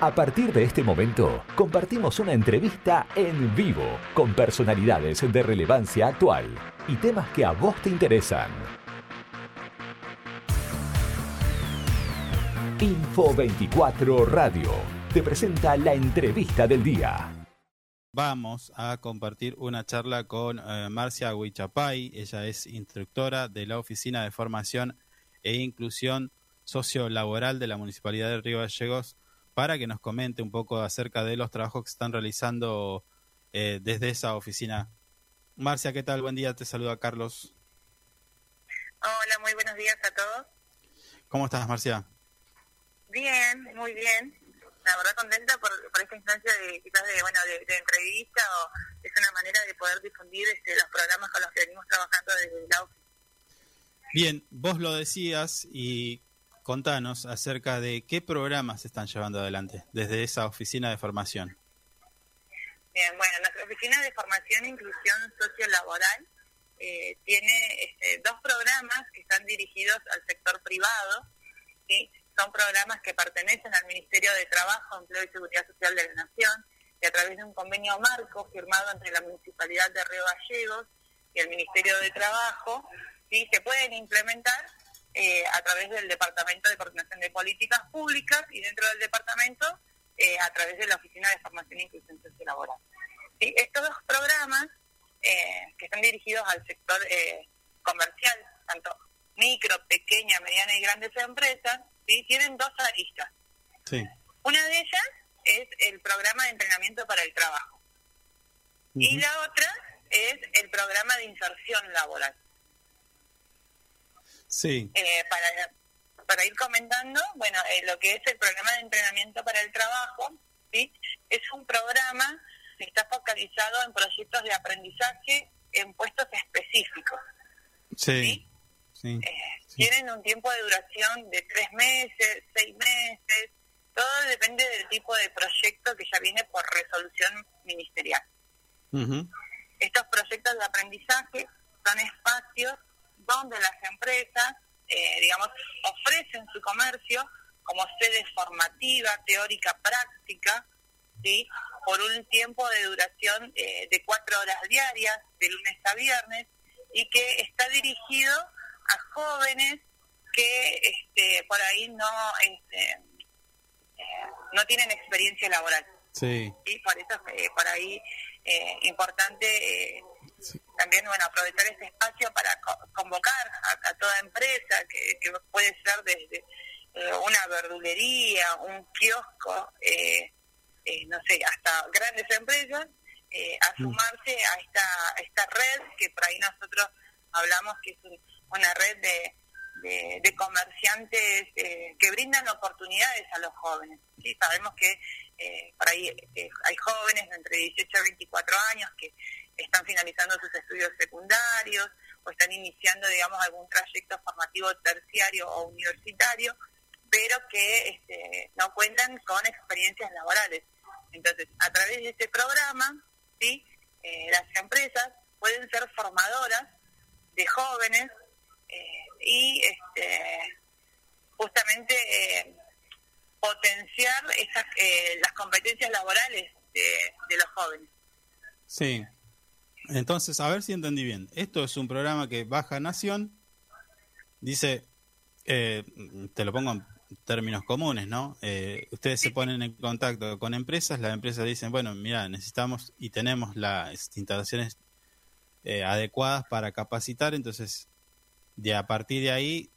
A partir de este momento, compartimos una entrevista en vivo con personalidades de relevancia actual y temas que a vos te interesan. Info 24 Radio te presenta la entrevista del día. Vamos a compartir una charla con eh, Marcia Huichapay. Ella es instructora de la Oficina de Formación e Inclusión Sociolaboral de la Municipalidad de Río Gallegos para que nos comente un poco acerca de los trabajos que están realizando eh, desde esa oficina. Marcia, ¿qué tal? Buen día, te saluda Carlos. Hola, muy buenos días a todos. ¿Cómo estás, Marcia? Bien, muy bien la verdad contenta por, esta instancia de quizás de, bueno, de, entrevista o es una manera de poder difundir este, los programas con los que venimos trabajando desde la oficina. Bien, vos lo decías y contanos acerca de qué programas se están llevando adelante desde esa oficina de formación. Bien, bueno, nuestra oficina de formación e inclusión sociolaboral eh, tiene este, dos programas que están dirigidos al sector privado, ¿sí? son programas que pertenecen al Ministerio de Trabajo, Empleo y Seguridad Social de la Nación, y a través de un convenio marco firmado entre la Municipalidad de Río Gallegos y el Ministerio de Trabajo, ¿sí? se pueden implementar eh, a través del Departamento de Coordinación de Políticas Públicas y dentro del departamento eh, a través de la Oficina de Formación e Inclusión Sociolaboral. ¿Sí? Estos dos programas eh, que están dirigidos al sector comercial, tanto micro, pequeña, mediana y grandes empresas, ¿sí? tienen dos aristas. Una de ellas es el programa de entrenamiento para el trabajo. Y la otra es el programa de inserción laboral. Sí. Eh, para, para ir comentando, bueno, eh, lo que es el programa de entrenamiento para el trabajo, ¿sí? es un programa que está focalizado en proyectos de aprendizaje en puestos específicos. ¿sí? Eh, tienen un tiempo de duración de tres meses, seis meses, todo depende del tipo de proyecto que ya viene por resolución ministerial. Estos proyectos de aprendizaje son espacios donde las empresas, eh, digamos, ofrecen su comercio como sede formativa, teórica, práctica, ¿sí? por un tiempo de duración eh, de cuatro horas diarias, de lunes a viernes, y que está dirigido a jóvenes que este, por ahí no este, eh, no tienen experiencia laboral. Sí. Y por eso eh, por ahí eh, también bueno aprovechar este espacio para convocar a, toda empresa que, que, puede ser desde una verdulería, un kiosco, no sé, hasta grandes empresas, a mm. sumarse a esta, a esta red que por ahí nosotros hablamos que es un, una red de, de, comerciantes eh, que brindan oportunidades a los jóvenes. ¿sí? Sabemos que eh, por ahí eh, hay jóvenes de entre 18 a 24 años que están finalizando sus estudios secundarios o están iniciando, digamos, algún trayecto formativo terciario o universitario, pero que este, no cuentan con experiencias laborales. Entonces, a través de este programa, ¿sí? las empresas pueden ser formadoras de jóvenes y este, justamente eh, potenciar esas, eh, las competencias laborales de, los jóvenes. Sí. Entonces, a ver si entendí bien. Esto es un programa que Baja Nación dice, eh, te lo pongo en términos comunes, ¿no? ustedes se ponen en contacto con empresas, las empresas dicen, bueno, mira, necesitamos y tenemos las instalaciones adecuadas para capacitar, entonces de a partir de ahí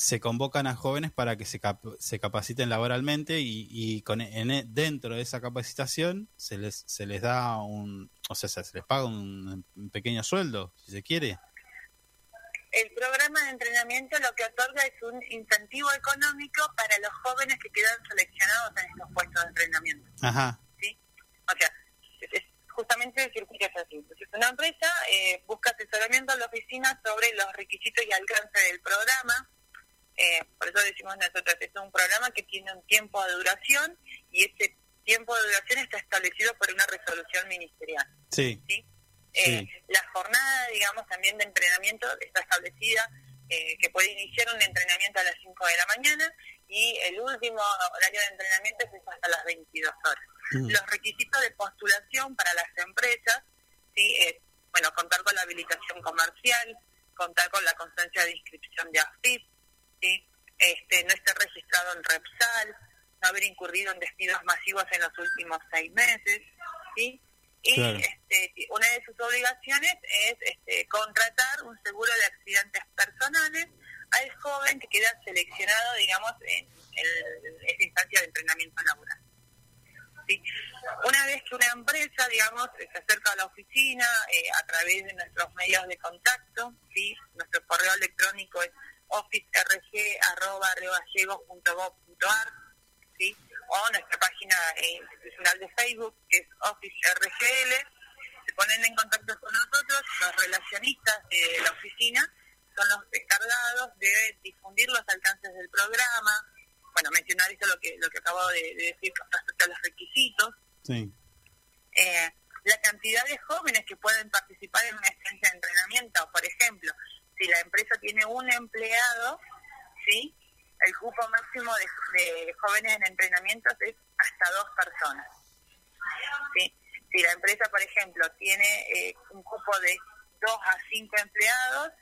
se convocan a jóvenes para que se, se capaciten laboralmente y, y con, en, e, dentro de esa capacitación se les, se les da un, o sea, se les paga un, pequeño sueldo, si se quiere. El programa de entrenamiento lo que otorga es un incentivo económico para los jóvenes que quedan seleccionados en estos puestos de entrenamiento. Ajá. ¿Sí? O sea, justamente el circuito es así. Entonces, una empresa eh, busca asesoramiento a la oficina sobre los requisitos y alcance del programa. Eh, por eso decimos nosotros, es un programa que tiene un tiempo de duración y ese tiempo de duración está establecido por una resolución ministerial. Sí. Eh, la jornada, digamos, también de entrenamiento está establecida que puede iniciar un entrenamiento a las 5 de la mañana y el último horario de entrenamiento es hasta las 22 horas. Los requisitos de postulación para las empresas, ¿sí? es, bueno, contar con la habilitación comercial, contar con la constancia de inscripción de AFIP, ¿sí? este, no estar registrado en REPSAL, no haber incurrido en despidos masivos en los últimos seis meses, ¿sí? Y este, una de sus obligaciones es este, contratar un seguro de accidentes personales al joven que queda seleccionado, digamos, en, esa instancia de entrenamiento laboral. ¿Sí? Una vez que una empresa, digamos, se acerca a la oficina eh, a través de nuestros medios de contacto, ¿sí? nuestro correo electrónico es officerg.gov.ar, ¿sí? o nuestra página eh, institucional de Facebook, que es Office RGL, se ponen en contacto con nosotros, los relacionistas de la oficina son los encargados de difundir los alcances del programa, bueno, mencionar eso lo que lo que acabo de, decir respecto a los requisitos. Sí. Eh, la cantidad de jóvenes que pueden participar en una estancia de entrenamiento, por ejemplo, si la empresa tiene un empleado, ¿sí? el cupo máximo de, jóvenes en entrenamientos es hasta dos personas. ¿sí? Si la empresa, por ejemplo, tiene eh, un cupo de dos a cinco empleados,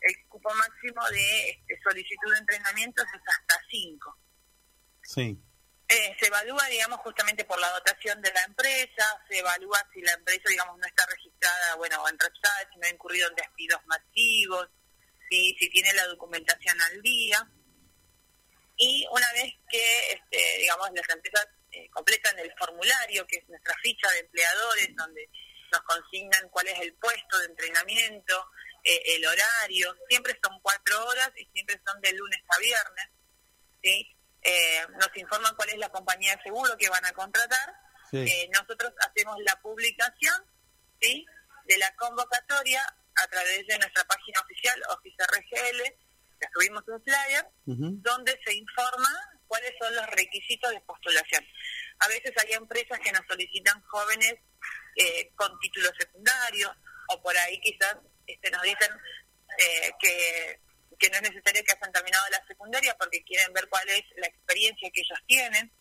el cupo máximo de este, solicitud de entrenamientos es hasta cinco. Sí. Eh, se evalúa, digamos, justamente por la dotación de la empresa, se evalúa si la empresa, digamos, no está registrada, bueno, en REPSAD, si no ha incurrido en despidos masivos, si, si tiene la documentación al día y una vez que, este, digamos, las empresas eh, completan el formulario, que es nuestra ficha de empleadores, donde nos consignan cuál es el puesto de entrenamiento, eh, el horario, siempre son cuatro horas y siempre son de lunes a viernes, ¿sí? Eh, nos informan cuál es la compañía de seguro que van a contratar, nosotros hacemos la publicación, ¿sí? De la convocatoria a través de nuestra página oficial, Office RGL, subimos un flyer donde se informa cuáles son los requisitos de postulación. A veces hay empresas que nos solicitan jóvenes eh, con títulos secundarios o por ahí quizás este, nos dicen eh, que, que no es necesario que hayan terminado la secundaria porque quieren ver cuál es la experiencia que ellos tienen.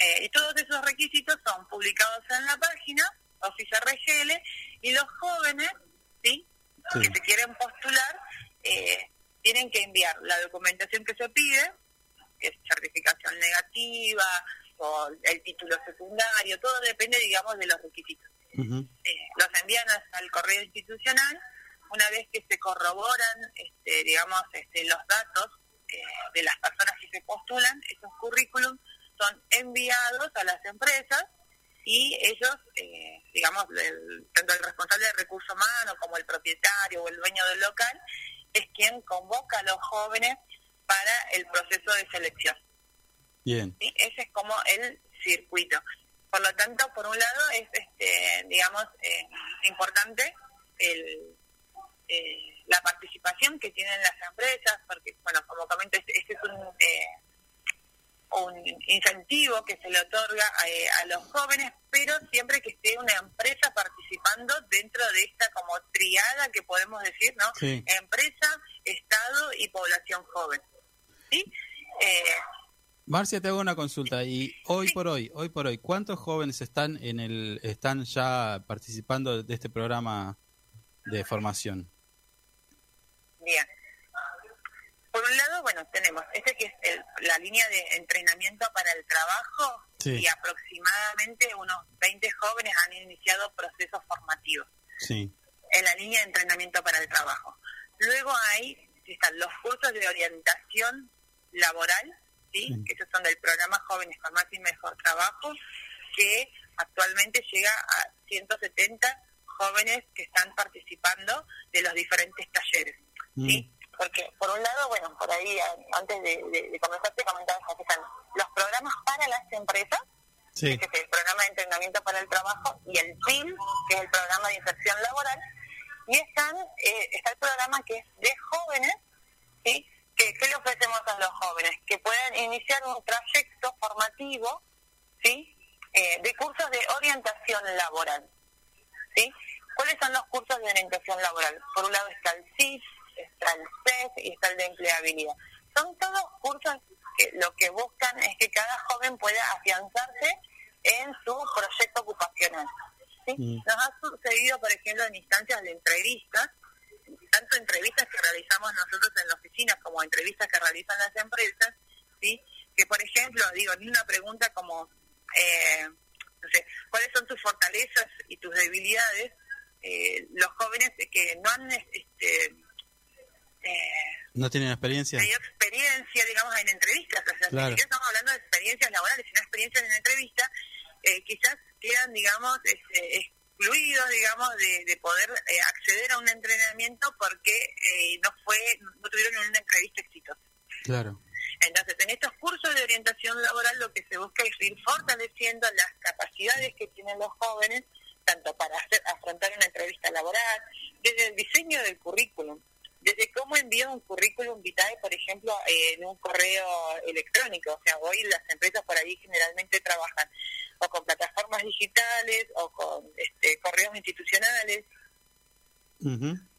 Eh, y todos esos requisitos son publicados en la página Office RGL y los jóvenes ¿sí? Que se quieren postular eh, tienen que enviar la documentación que se pide, que es certificación negativa o el título secundario, todo depende, digamos, de los requisitos. Eh, los envían al correo institucional, una vez que se corroboran, este, digamos, este, los datos eh, de las personas que se postulan, esos currículums son enviados a las empresas y ellos, eh, digamos, tanto el responsable de recursos humanos como el propietario o el dueño del local, es quien convoca a los jóvenes para el proceso de selección. Bien. Ese es como el circuito. Por lo tanto, por un lado es, este, digamos, eh, importante el, eh, la participación que tienen las empresas, porque, bueno, como comento, es un incentivo que se le otorga eh, a, los jóvenes, pero siempre que esté una empresa participando dentro de esta como triada que podemos decir, ¿no? Empresa, Estado y población joven. ¿Sí? Eh, Marcia, te hago una consulta. Y hoy por hoy, hoy por hoy, ¿cuántos jóvenes están en el, están ya participando de este programa de formación? Bien. Bueno, tenemos este que es la línea de entrenamiento para el trabajo y aproximadamente unos 20 jóvenes han iniciado procesos formativos sí. en la línea de entrenamiento para el trabajo. Luego hay están los cursos de orientación laboral, ¿sí? que esos son del programa Jóvenes con Más y Mejor Trabajo, que actualmente llega a 170 jóvenes que están participando de los diferentes talleres. ¿sí? Mm porque por un lado, bueno, por ahí antes de, de, comenzar te comentaba que están los programas para las empresas, que es el programa de entrenamiento para el trabajo, y el PIL, que es el programa de inserción laboral, y están eh, está el programa que es de jóvenes, ¿sí? Que, ¿Qué le ofrecemos a los jóvenes? Que puedan iniciar un trayecto formativo, ¿sí? Eh, de cursos de orientación laboral, ¿sí? ¿Cuáles son los cursos de orientación laboral? Por un lado está el CIS, está el CES y está el de empleabilidad. Son todos cursos que lo que buscan es que cada joven pueda afianzarse en su proyecto ocupacional. ¿sí? Mm. Nos ha sucedido, por ejemplo, en instancias de entrevistas, tanto entrevistas que realizamos nosotros en la oficina como entrevistas que realizan las empresas, ¿sí? que por ejemplo, digo, en una pregunta como, eh, no sé, ¿cuáles son tus fortalezas y tus debilidades? Eh, los jóvenes que no han... Este, eh, no tienen experiencia. Experiencia, digamos, en entrevistas. O sea, claro. estamos hablando de experiencias laborales, sino experiencias en entrevistas, eh, quizás quedan, digamos, este, excluidos, digamos, de, poder eh, acceder a un entrenamiento porque eh, no fue, no tuvieron una entrevista exitosa. Claro. Entonces, en estos cursos de orientación laboral lo que se busca es ir fortaleciendo las capacidades que tienen los jóvenes, tanto para hacer, afrontar una entrevista laboral, desde el diseño del currículum, desde cómo envío un currículum vitae, por ejemplo, en un correo electrónico. O sea, hoy las empresas por ahí generalmente trabajan o con plataformas digitales o con este, correos institucionales.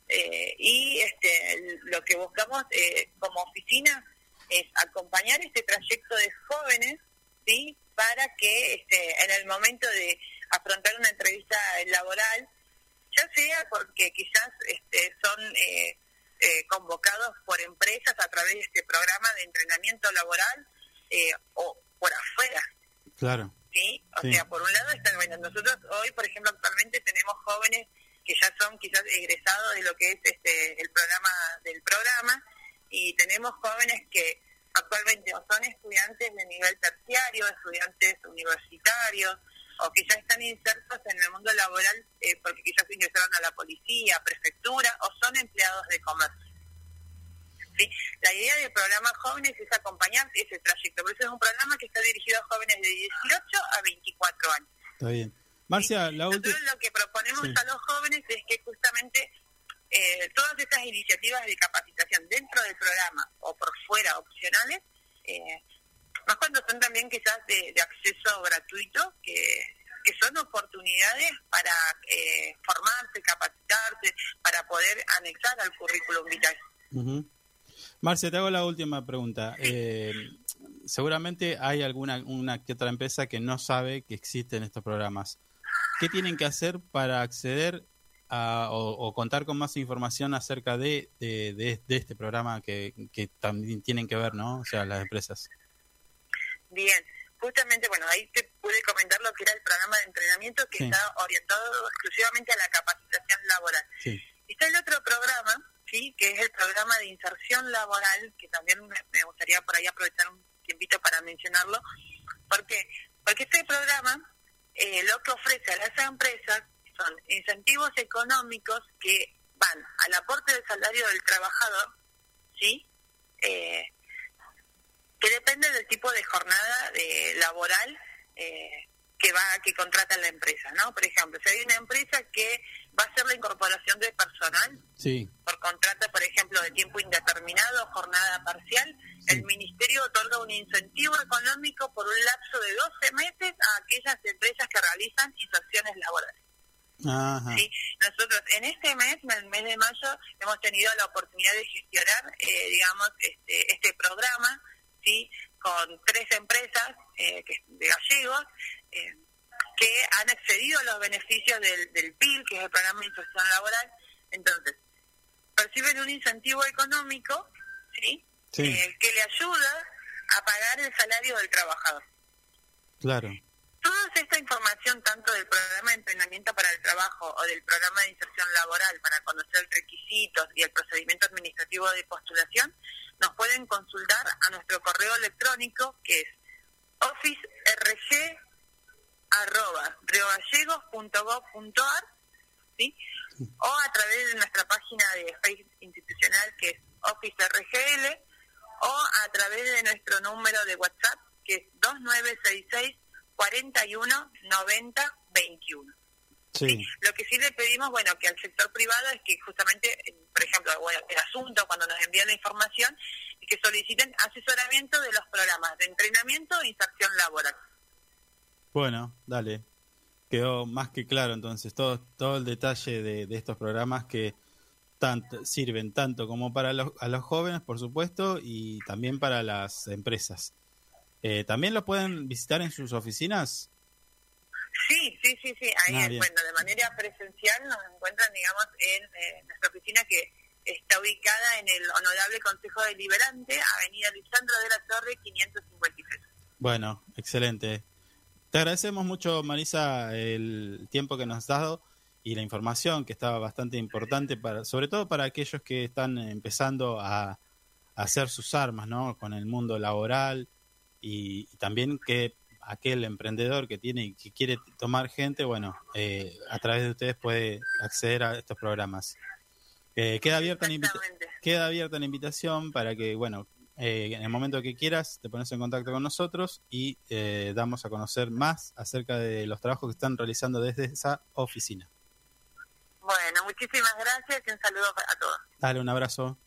Eh, y este, lo que buscamos eh, como oficina es acompañar este trayecto de jóvenes, ¿sí? Para que este, en el momento de afrontar una entrevista laboral, ya sea porque quizás este, son eh, eh, convocados por empresas a través de este programa de entrenamiento laboral eh, o por afuera. Claro. ¿Sí? O sea, por un lado están, bueno, nosotros hoy, por ejemplo, actualmente tenemos jóvenes que ya son quizás egresados de lo que es este el programa del programa y tenemos jóvenes que actualmente son estudiantes de nivel terciario, estudiantes universitarios, o quizás están insertos en el mundo laboral eh, porque quizás ingresaron a la policía, prefectura, o son empleados de comercio. ¿Sí? La idea del programa Jóvenes es acompañar ese trayecto, por eso es un programa que está dirigido a jóvenes de 18 a 24 años. Está bien. Marcia, la última... lo que proponemos a los jóvenes es que justamente eh, todas estas iniciativas de capacitación dentro del programa o por fuera opcionales, eh, más cuando son también quizás de, acceso gratuito, que, que son oportunidades para eh, formarse, capacitarse, para poder anexar al currículum vital. Marcia, te hago la última pregunta. Eh, seguramente hay alguna una que otra empresa que no sabe que existen estos programas. ¿Qué tienen que hacer para acceder o, contar con más información acerca de, de, este programa que, que, también tienen que ver, ¿no? O sea, las empresas. Bien, justamente, bueno, ahí te pude comentar lo que era el programa de entrenamiento que está orientado exclusivamente a la capacitación laboral. Sí. Está el otro programa, sí, que es el programa de inserción laboral, que también me, gustaría por ahí aprovechar un tiempito para mencionarlo, porque porque este programa eh, lo que ofrece a las empresas son incentivos económicos que van al aporte del salario del trabajador, ¿sí? Eh, que depende del tipo de jornada de laboral eh, que va que contrata la empresa, ¿no? Por ejemplo, si hay una empresa que va a hacer la incorporación de personal sí. por contrato, por ejemplo, de tiempo indeterminado, jornada parcial, el ministerio otorga un incentivo económico por un lapso de 12 meses a aquellas empresas que realizan inserciones laborales. ¿sí? Nosotros en este mes, en el mes de mayo, hemos tenido la oportunidad de gestionar, eh, digamos, este, este programa ¿sí? con tres empresas eh, de gallegos eh, que han accedido a los beneficios del, del PIL, que es el Programa de Inserción Laboral. Entonces, perciben un incentivo económico ¿sí? Eh, que le ayuda a pagar el salario del trabajador. Claro. Toda esta información, tanto del programa de entrenamiento para el trabajo o del programa de inserción laboral para conocer requisitos y el procedimiento administrativo de postulación, nos pueden consultar a nuestro correo electrónico que es officerg.gov.ar ¿sí? o a través de nuestra página de Facebook institucional que es OfficeRGL o a través de nuestro número de WhatsApp que es 2966 41 90 21. Sí. Lo que sí le pedimos, bueno, que al sector privado es que justamente, por ejemplo, bueno, el asunto, cuando nos envían la información, y que soliciten asesoramiento de los programas de entrenamiento e inserción laboral. Bueno, dale. Quedó más que claro entonces todo, todo el detalle de, estos programas que tanto, sirven tanto como para los, a los jóvenes, por supuesto, y también para las empresas. Eh, ¿También lo pueden visitar en sus oficinas? Sí, sí, sí, sí. Ahí, ah, bueno, de manera presencial nos encuentran, digamos, en eh, nuestra oficina que está ubicada en el Honorable Consejo Deliberante, Avenida Lisandro de la Torre, 553. Bueno, excelente. Te agradecemos mucho, Marisa, el tiempo que nos has dado y la información que estaba bastante importante, para, sobre todo para aquellos que están empezando a, hacer sus armas ¿no? con el mundo laboral y, también que aquel emprendedor que tiene y que quiere tomar gente, bueno, eh, a través de ustedes puede acceder a estos programas. Eh, queda, abierta la queda abierta la invitación para que, bueno, eh, en el momento que quieras te pones en contacto con nosotros y eh, damos a conocer más acerca de los trabajos que están realizando desde esa oficina. Bueno, muchísimas gracias y un saludo para todos. Dale, un abrazo.